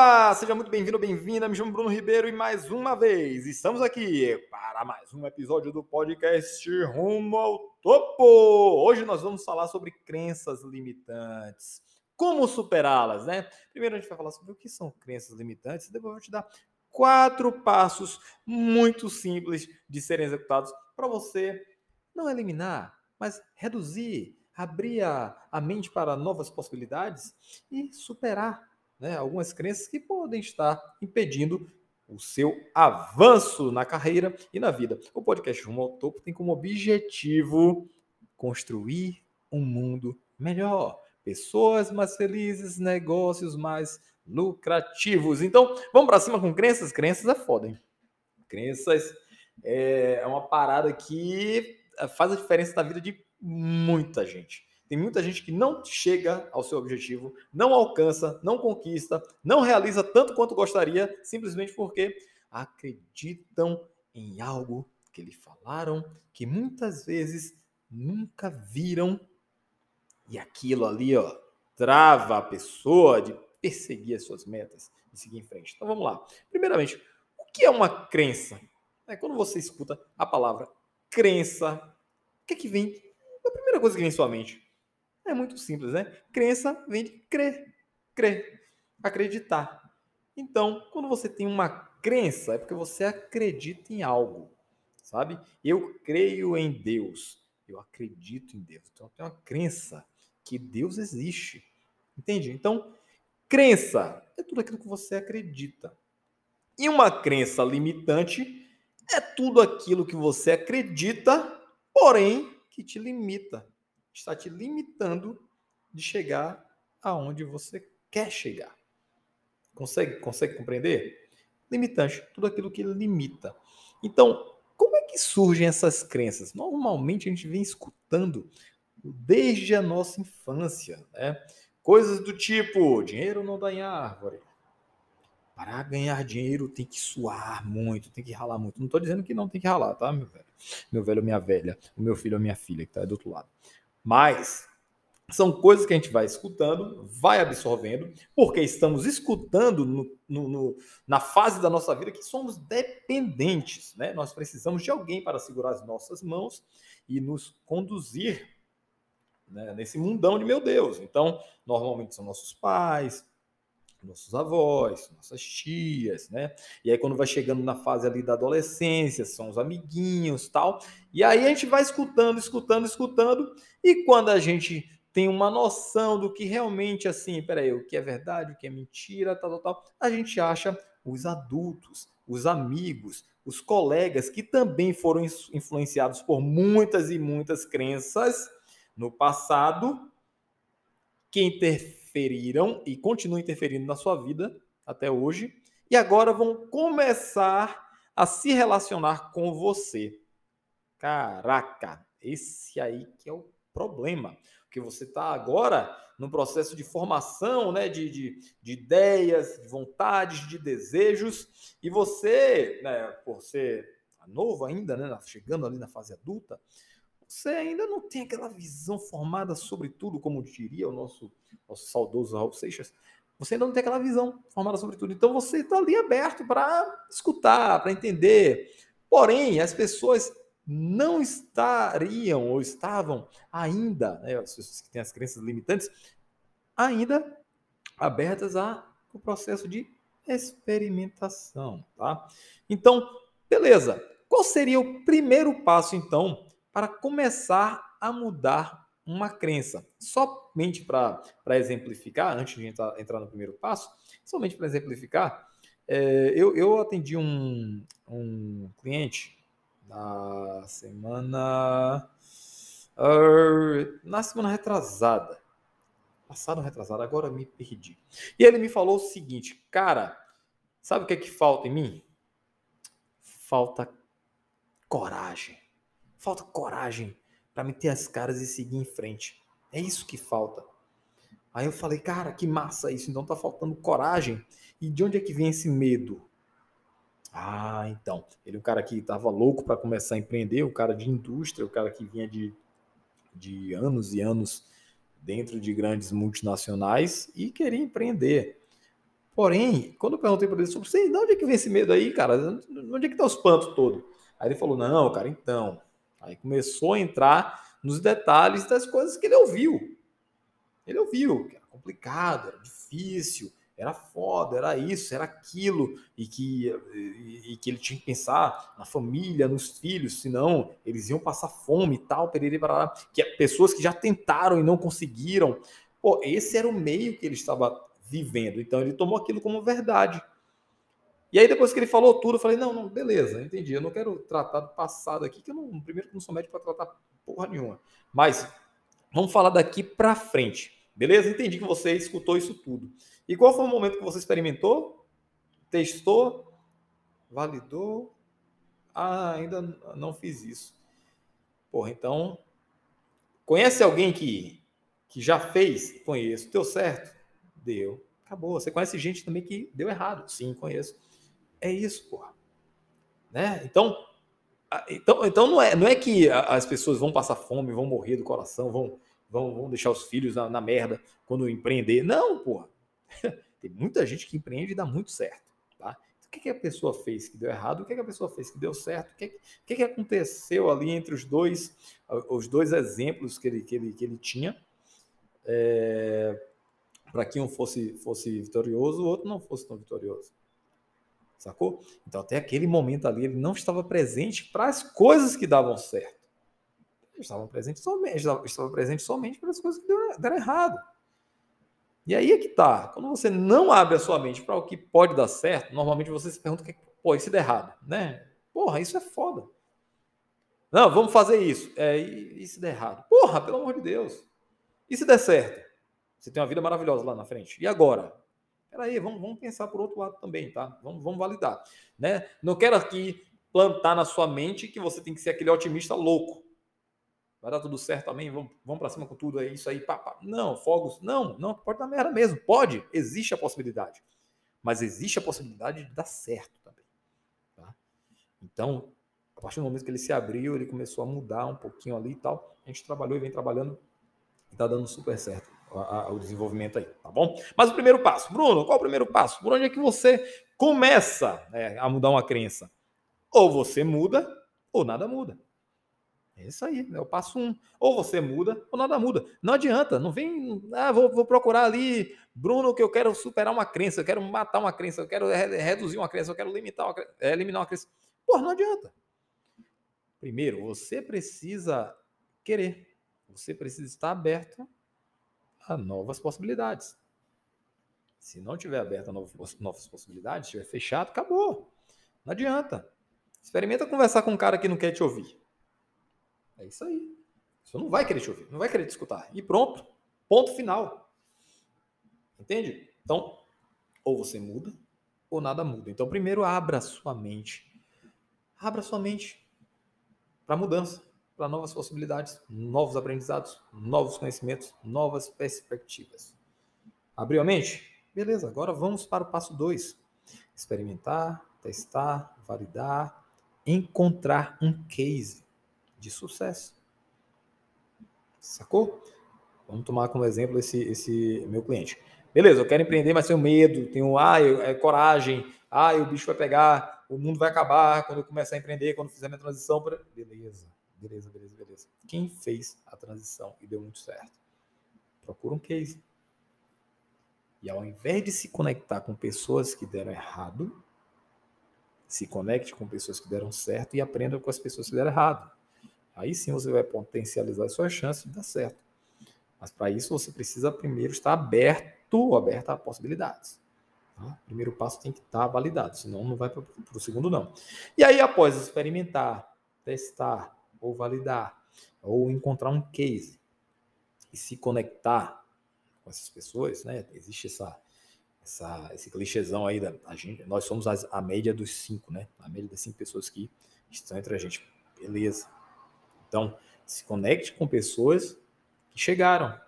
Oba! Seja muito bem-vindo, bem-vinda. Me chamo Bruno Ribeiro e mais uma vez estamos aqui para mais um episódio do podcast Rumo ao Topo. Hoje nós vamos falar sobre crenças limitantes. Como superá-las, né? Primeiro a gente vai falar sobre o que são crenças limitantes, depois eu vou te dar quatro passos muito simples de serem executados para você não eliminar, mas reduzir, abrir a, a mente para novas possibilidades e superar né, algumas crenças que podem estar impedindo o seu avanço na carreira e na vida. O podcast Rumo ao Topo tem como objetivo construir um mundo melhor, pessoas mais felizes, negócios mais lucrativos. Então, vamos para cima com crenças? Crenças é foda, hein? Crenças é uma parada que faz a diferença na vida de muita gente. Tem muita gente que não chega ao seu objetivo, não alcança, não conquista, não realiza tanto quanto gostaria, simplesmente porque acreditam em algo que lhe falaram, que muitas vezes nunca viram. E aquilo ali, ó, trava a pessoa de perseguir as suas metas, de seguir em frente. Então vamos lá. Primeiramente, o que é uma crença? É quando você escuta a palavra crença, o que é que vem? A primeira coisa que vem em sua mente é muito simples, né? Crença vem de crer, crer, acreditar. Então, quando você tem uma crença, é porque você acredita em algo, sabe? Eu creio em Deus, eu acredito em Deus. Então, eu tenho uma crença que Deus existe, entende? Então, crença é tudo aquilo que você acredita. E uma crença limitante é tudo aquilo que você acredita, porém que te limita está te limitando de chegar aonde você quer chegar. Consegue, consegue compreender? Limitante, tudo aquilo que limita. Então, como é que surgem essas crenças? Normalmente a gente vem escutando desde a nossa infância, né? Coisas do tipo: dinheiro não dá em árvore. Para ganhar dinheiro tem que suar muito, tem que ralar muito. Não estou dizendo que não tem que ralar, tá, meu velho? Meu velho ou minha velha, o meu filho ou minha filha que está do outro lado. Mas são coisas que a gente vai escutando, vai absorvendo, porque estamos escutando no, no, no, na fase da nossa vida que somos dependentes, né? Nós precisamos de alguém para segurar as nossas mãos e nos conduzir né, nesse mundão de meu Deus. Então, normalmente são nossos pais, nossos avós, nossas tias, né? E aí quando vai chegando na fase ali da adolescência, são os amiguinhos, tal. E aí a gente vai escutando, escutando, escutando, e quando a gente tem uma noção do que realmente assim, peraí, o que é verdade, o que é mentira, tal, tal, tal, a gente acha os adultos, os amigos, os colegas que também foram influenciados por muitas e muitas crenças no passado, que interferem interferiram e continuam interferindo na sua vida até hoje, e agora vão começar a se relacionar com você. Caraca, esse aí que é o problema. Porque você está agora no processo de formação né, de, de, de, ideias, de vontades, de desejos, e você, né, por ser novo ainda, né, chegando ali na fase adulta, você ainda não tem aquela visão formada sobre tudo, como diria o nosso, nosso saudoso Raul Seixas. Você ainda não tem aquela visão formada sobre tudo. Então você está ali aberto para escutar, para entender. Porém, as pessoas não estariam ou estavam ainda, né, as pessoas que têm as crenças limitantes, ainda abertas ao processo de experimentação, tá? Então, beleza. Qual seria o primeiro passo, então, para começar a mudar uma crença. Somente para exemplificar, antes de entrar, entrar no primeiro passo, somente para exemplificar, é, eu, eu atendi um, um cliente na semana. Uh, na semana retrasada. Passado retrasado, agora me perdi. E ele me falou o seguinte, cara, sabe o que é que falta em mim? Falta coragem. Falta coragem para meter as caras e seguir em frente. É isso que falta. Aí eu falei, cara, que massa isso. Então tá faltando coragem. E de onde é que vem esse medo? Ah, então. Ele é um cara que estava louco para começar a empreender, um cara de indústria, um cara que vinha de, de anos e anos dentro de grandes multinacionais e queria empreender. Porém, quando eu perguntei para ele sobre de onde é que vem esse medo aí, cara? Onde é que tá os espanto todo? Aí ele falou: Não, cara, então. Aí começou a entrar nos detalhes das coisas que ele ouviu. Ele ouviu que era complicado, era difícil, era foda, era isso, era aquilo, e que, e, e, que ele tinha que pensar na família, nos filhos, senão eles iam passar fome e tal, perere, parará, que é pessoas que já tentaram e não conseguiram. Pô, esse era o meio que ele estava vivendo, então ele tomou aquilo como verdade. E aí, depois que ele falou tudo, eu falei: não, não, beleza, entendi. Eu não quero tratar do passado aqui, que eu não, primeiro que não sou médico para tratar porra nenhuma. Mas vamos falar daqui para frente. Beleza? Entendi que você escutou isso tudo. E qual foi o momento que você experimentou? Testou? Validou? Ah, ainda não fiz isso. Porra, então. Conhece alguém que, que já fez? Conheço. Deu certo? Deu. Acabou. Você conhece gente também que deu errado? Sim, conheço. É isso, porra. Né? Então, então, então não, é, não é que as pessoas vão passar fome, vão morrer do coração, vão, vão, vão deixar os filhos na, na merda quando empreender. Não, porra. Tem muita gente que empreende e dá muito certo. Tá? Então, o que, que a pessoa fez que deu errado? O que, que a pessoa fez que deu certo? O que, que, que aconteceu ali entre os dois, os dois exemplos que ele, que ele, que ele tinha? É, para que um fosse, fosse vitorioso, o outro não fosse tão vitorioso. Sacou? Então, até aquele momento ali, ele não estava presente para as coisas que davam certo. Ele estava presente somente, estava, presente somente para as coisas que deram, errado. E aí é que tá. Quando você não abre a sua mente para o que pode dar certo, normalmente você se pergunta o que pode se der errado, né? Porra, isso é foda. Não, vamos fazer isso. É, e, e se der errado? Porra, pelo amor de Deus. E se der certo? Você tem uma vida maravilhosa lá na frente. E agora? Peraí, vamos, vamos pensar por outro lado também, tá? Vamos, vamos validar. Né? Não quero aqui plantar na sua mente que você tem que ser aquele otimista louco. Vai dar tudo certo, amém? Vamos, vamos para cima com tudo, é isso aí. Pá, pá. Não, fogos, não, não, pode dar merda mesmo. Pode, existe a possibilidade. Mas existe a possibilidade de dar certo também. Tá? Então, a partir do momento que ele se abriu, ele começou a mudar um pouquinho ali e tal. A gente trabalhou e vem trabalhando e tá dando super certo o desenvolvimento aí, tá bom? Mas o primeiro passo, Bruno, qual é o primeiro passo? Por onde é que você começa é, a mudar uma crença? Ou você muda, ou nada muda. É isso aí, é o passo um. Ou você muda, ou nada muda. Não adianta, não vem, ah, vou, vou procurar ali, Bruno, que eu quero superar uma crença, eu quero matar uma crença, eu quero reduzir uma crença, eu quero limitar uma é, eliminar uma crença. Porra, não adianta. Primeiro, você precisa querer. Você precisa estar aberto a novas possibilidades. Se não tiver aberto a novas possibilidades, estiver fechado, acabou. Não adianta. Experimenta conversar com um cara que não quer te ouvir. É isso aí. Você não vai querer te ouvir, não vai querer te escutar. E pronto. Ponto final. Entende? Então, ou você muda, ou nada muda. Então, primeiro, abra sua mente. Abra sua mente para mudança para novas possibilidades, novos aprendizados, novos conhecimentos, novas perspectivas. Abriu a mente? Beleza, agora vamos para o passo 2. Experimentar, testar, validar, encontrar um case de sucesso. Sacou? Vamos tomar como exemplo esse, esse meu cliente. Beleza, eu quero empreender, mas tenho medo, tenho ah, eu, é, coragem, ah, o bicho vai pegar, o mundo vai acabar quando eu começar a empreender, quando fizer minha transição. Pra... Beleza. Beleza, beleza, beleza. Quem fez a transição e deu muito certo? Procura um case. E ao invés de se conectar com pessoas que deram errado, se conecte com pessoas que deram certo e aprenda com as pessoas que deram errado. Aí sim você vai potencializar as suas chances de dar certo. Mas para isso você precisa primeiro estar aberto ou aberta a possibilidades. Tá? O primeiro passo tem que estar validado, senão não vai para o segundo não. E aí após experimentar, testar, ou validar, ou encontrar um case e se conectar com essas pessoas, né? Existe essa, essa esse clichêzão aí da a gente, nós somos a, a média dos cinco, né? A média das cinco pessoas que estão entre a gente, beleza? Então, se conecte com pessoas que chegaram,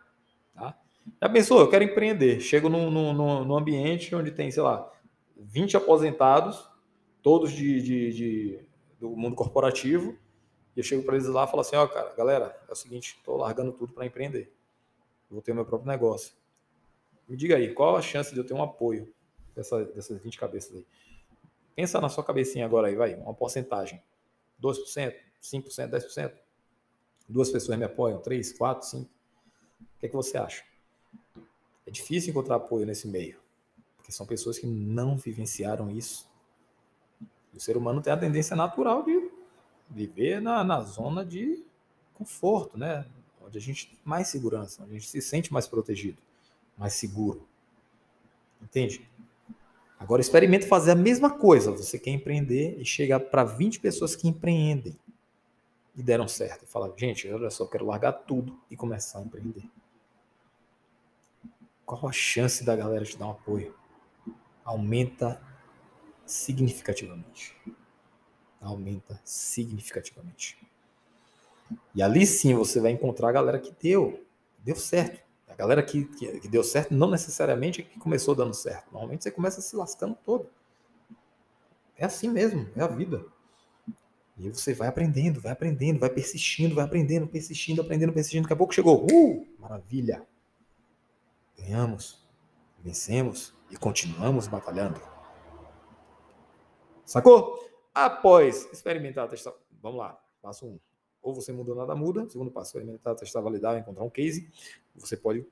tá? Já pensou? Eu quero empreender. Chego num, num, num ambiente onde tem, sei lá, 20 aposentados, todos de, de, de do mundo corporativo, e eu chego para eles lá e falo assim: ó, oh, cara, galera, é o seguinte, estou largando tudo para empreender. vou ter meu próprio negócio. Me diga aí, qual a chance de eu ter um apoio? dessa, dessas 20 cabeças aí. Pensa na sua cabecinha agora aí, vai, uma porcentagem. 2%, 5%, 10%. Duas pessoas me apoiam, três, quatro, cinco. O que, é que você acha? É difícil encontrar apoio nesse meio, porque são pessoas que não vivenciaram isso. O ser humano tem a tendência natural de viver na, na zona de conforto, né? Onde a gente tem mais segurança, onde a gente se sente mais protegido, mais seguro. Entende? Agora experimente fazer a mesma coisa. Você quer empreender e chegar para 20 pessoas que empreendem e deram certo. E fala, gente, olha só, quero largar tudo e começar a empreender. Qual a chance da galera te dar um apoio? Aumenta significativamente. Aumenta significativamente. E ali sim você vai encontrar a galera que deu, deu certo. A galera que, que, que deu certo não necessariamente é que começou dando certo. Normalmente você começa se lascando todo. É assim mesmo, é a vida. E você vai aprendendo, vai aprendendo, vai persistindo, vai aprendendo, persistindo, aprendendo, persistindo. Daqui a pouco chegou. Uh! Maravilha! Ganhamos, vencemos e continuamos batalhando. Sacou? Após experimentar, testar. Vamos lá, passo um. Ou você mudou, nada muda. Segundo passo, experimentar, testar, validar, encontrar um case. Você pode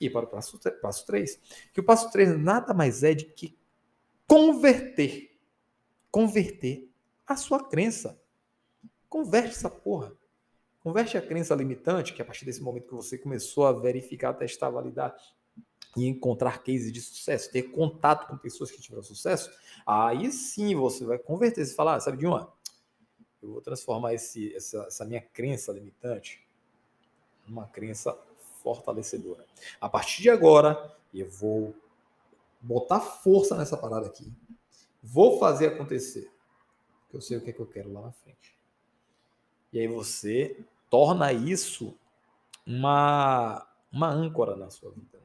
ir para o passo, passo 3. Que o passo 3 nada mais é de que converter. Converter a sua crença. Converte essa porra. Converte a crença limitante, que a partir desse momento que você começou a verificar, testar, validar e encontrar cases de sucesso, ter contato com pessoas que tiveram sucesso, aí sim você vai converter. Você falar, ah, sabe de uma? Eu vou transformar esse, essa, essa minha crença limitante numa crença fortalecedora. A partir de agora, eu vou botar força nessa parada aqui. Vou fazer acontecer. Porque eu sei o que é que eu quero lá na frente. E aí você torna isso uma, uma âncora na sua vida.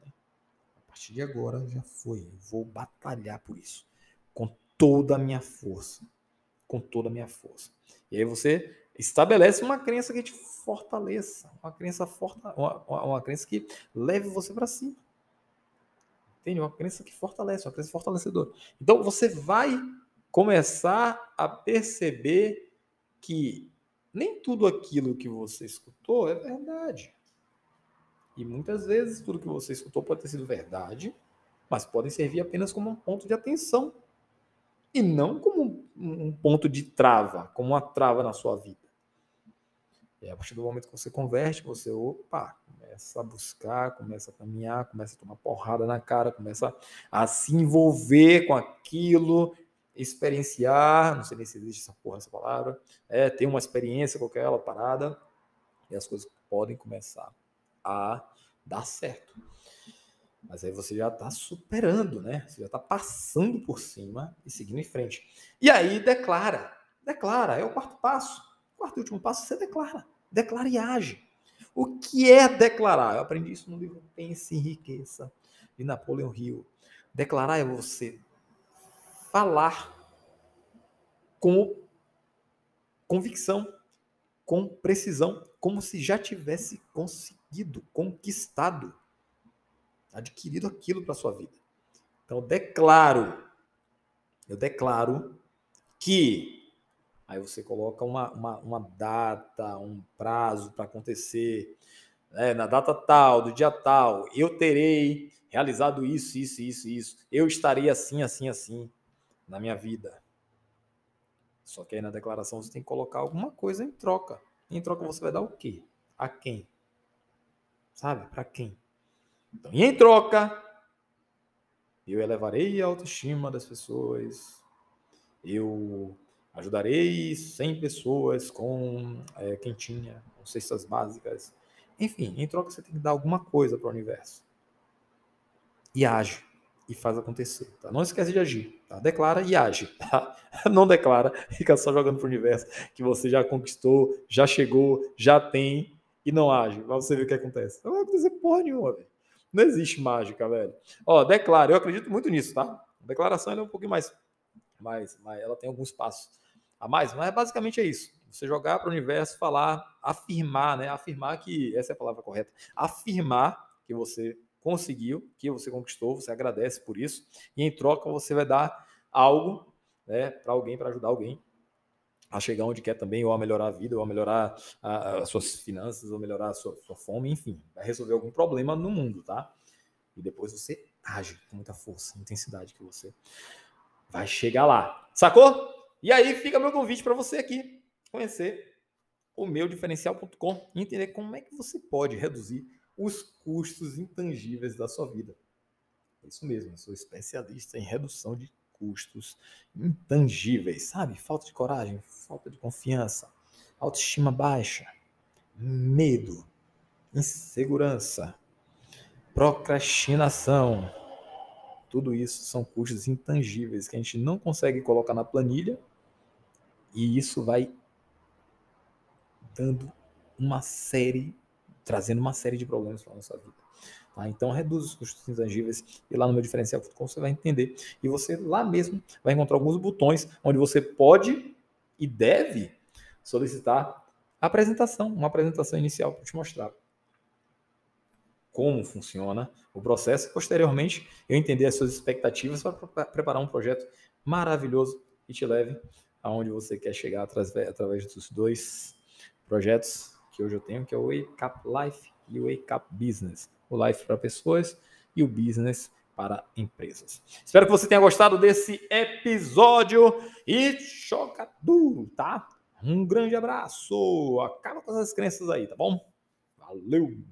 Partir de agora já foi. Vou batalhar por isso. Com toda a minha força. Com toda a minha força. E aí você estabelece uma crença que te fortaleça. Uma crença, forta, uma, uma crença que leve você para cima. Entende? Uma crença que fortalece, uma crença fortalecedora. Então você vai começar a perceber que nem tudo aquilo que você escutou é verdade. E muitas vezes tudo que você escutou pode ter sido verdade, mas podem servir apenas como um ponto de atenção e não como um ponto de trava, como uma trava na sua vida. E a partir do momento que você converte, você, opa, começa a buscar, começa a caminhar, começa a tomar porrada na cara, começa a se envolver com aquilo experienciar, não sei nem se existe essa porra, essa palavra, é ter uma experiência com aquela parada e as coisas podem começar a dar certo. Mas aí você já está superando, né? Você já está passando por cima e seguindo em frente. E aí declara, declara, é o quarto passo. O quarto e último passo, você declara. Declara e age. O que é declarar? Eu aprendi isso no livro Pense em Riqueza, de Napoleão Hill. Declarar é você falar com convicção, com precisão, como se já tivesse conseguido, conquistado, adquirido aquilo para sua vida. Então, eu declaro, eu declaro que. Aí você coloca uma, uma, uma data, um prazo para acontecer. Né? Na data tal, do dia tal, eu terei realizado isso, isso, isso, isso. Eu estarei assim, assim, assim na minha vida. Só que aí na declaração você tem que colocar alguma coisa em troca. Em troca você vai dar o quê? A quem? Sabe? Para quem? Então, e em troca, eu elevarei a autoestima das pessoas. Eu ajudarei 100 pessoas com é, quentinha, com cestas básicas. Enfim, em troca você tem que dar alguma coisa para o universo. E age e faz acontecer. Tá? Não esquece de agir. Tá? Declara e age. Tá? Não declara, fica só jogando pro universo que você já conquistou, já chegou, já tem e não age. Pra você ver o que acontece. Não vai acontecer porra nenhuma, velho. Não existe mágica, velho. Ó, declara. Eu acredito muito nisso, tá? A declaração é um pouquinho mais, mais, mais. Ela tem alguns passos a mais, mas basicamente é isso. Você jogar para o universo, falar, afirmar, né? Afirmar que essa é a palavra correta. Afirmar que você conseguiu, que você conquistou, você agradece por isso, e em troca você vai dar algo né, para alguém, para ajudar alguém a chegar onde quer também, ou a melhorar a vida, ou a melhorar as suas finanças, ou melhorar a sua, sua fome, enfim, vai resolver algum problema no mundo, tá? E depois você age com muita força, intensidade que você vai chegar lá. Sacou? E aí fica meu convite para você aqui conhecer o meu diferencial.com e entender como é que você pode reduzir os custos intangíveis da sua vida. É isso mesmo, eu sou especialista em redução de custos intangíveis, sabe? Falta de coragem, falta de confiança, autoestima baixa, medo, insegurança, procrastinação. Tudo isso são custos intangíveis que a gente não consegue colocar na planilha e isso vai dando uma série, trazendo uma série de problemas para a nossa vida. Tá? Então, reduz os custos intangíveis e lá no meu diferencial.com você vai entender. E você lá mesmo vai encontrar alguns botões onde você pode e deve solicitar a apresentação, uma apresentação inicial para te mostrar como funciona o processo. Posteriormente, eu entender as suas expectativas para preparar um projeto maravilhoso que te leve aonde você quer chegar através dos dois projetos hoje eu tenho, que é o Wake Up Life e o Wake Up Business. O Life para pessoas e o Business para empresas. Espero que você tenha gostado desse episódio e choca duro, tá? Um grande abraço. Acaba com essas crenças aí, tá bom? Valeu!